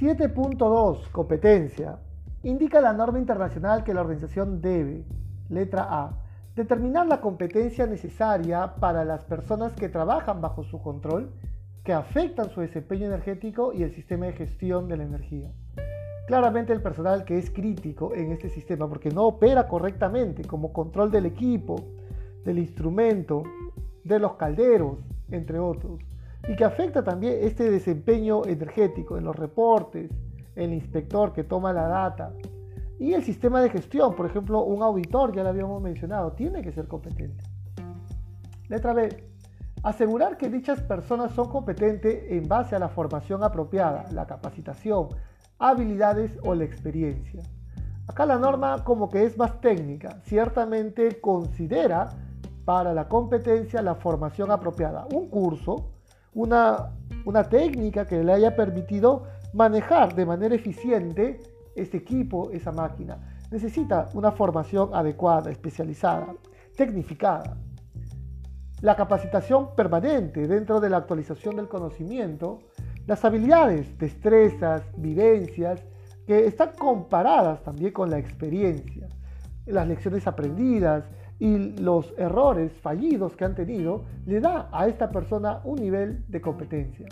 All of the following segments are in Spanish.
7.2 Competencia. Indica la norma internacional que la organización debe, letra A, determinar la competencia necesaria para las personas que trabajan bajo su control que afectan su desempeño energético y el sistema de gestión de la energía. Claramente el personal que es crítico en este sistema porque no opera correctamente como control del equipo, del instrumento, de los calderos, entre otros, y que afecta también este desempeño energético en los reportes, el inspector que toma la data y el sistema de gestión, por ejemplo, un auditor, ya lo habíamos mencionado, tiene que ser competente. Letra B. Asegurar que dichas personas son competentes en base a la formación apropiada, la capacitación, habilidades o la experiencia. Acá la norma como que es más técnica, ciertamente considera para la competencia la formación apropiada, un curso, una, una técnica que le haya permitido manejar de manera eficiente este equipo, esa máquina. Necesita una formación adecuada, especializada, tecnificada. La capacitación permanente dentro de la actualización del conocimiento, las habilidades, destrezas, vivencias, que están comparadas también con la experiencia, las lecciones aprendidas, y los errores fallidos que han tenido le da a esta persona un nivel de competencia.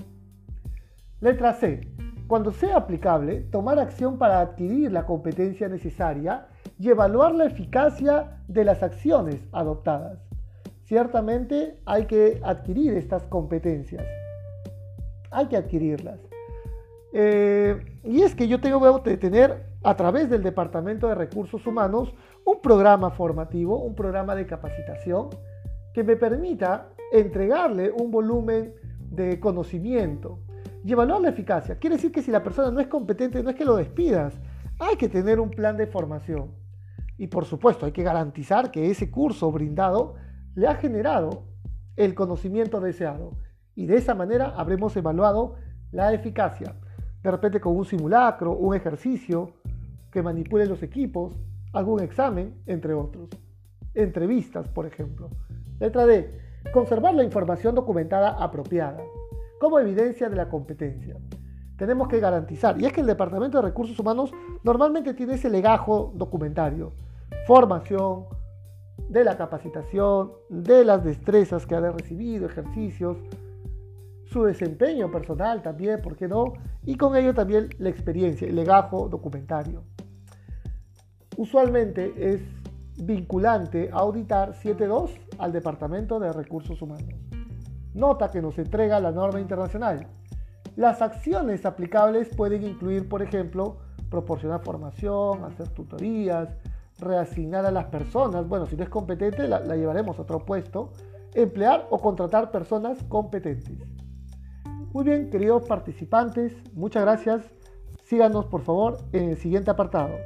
Letra C. Cuando sea aplicable, tomar acción para adquirir la competencia necesaria y evaluar la eficacia de las acciones adoptadas. Ciertamente hay que adquirir estas competencias. Hay que adquirirlas. Eh, y es que yo tengo que tener a través del Departamento de Recursos Humanos un programa formativo, un programa de capacitación que me permita entregarle un volumen de conocimiento y evaluar la eficacia. Quiere decir que si la persona no es competente, no es que lo despidas, hay que tener un plan de formación. Y por supuesto, hay que garantizar que ese curso brindado le ha generado el conocimiento deseado. Y de esa manera habremos evaluado la eficacia. De repente con un simulacro, un ejercicio que manipule los equipos, algún examen, entre otros. Entrevistas, por ejemplo. Letra D. Conservar la información documentada apropiada como evidencia de la competencia. Tenemos que garantizar, y es que el Departamento de Recursos Humanos normalmente tiene ese legajo documentario, formación, de la capacitación, de las destrezas que ha recibido, ejercicios, su desempeño personal también, ¿por qué no? Y con ello también la experiencia, el legajo documentario usualmente es vinculante auditar 7.2 al Departamento de Recursos Humanos. Nota que nos entrega la norma internacional. Las acciones aplicables pueden incluir, por ejemplo, proporcionar formación, hacer tutorías, reasignar a las personas, bueno, si no es competente la, la llevaremos a otro puesto, emplear o contratar personas competentes. Muy bien, queridos participantes, muchas gracias. Síganos por favor en el siguiente apartado.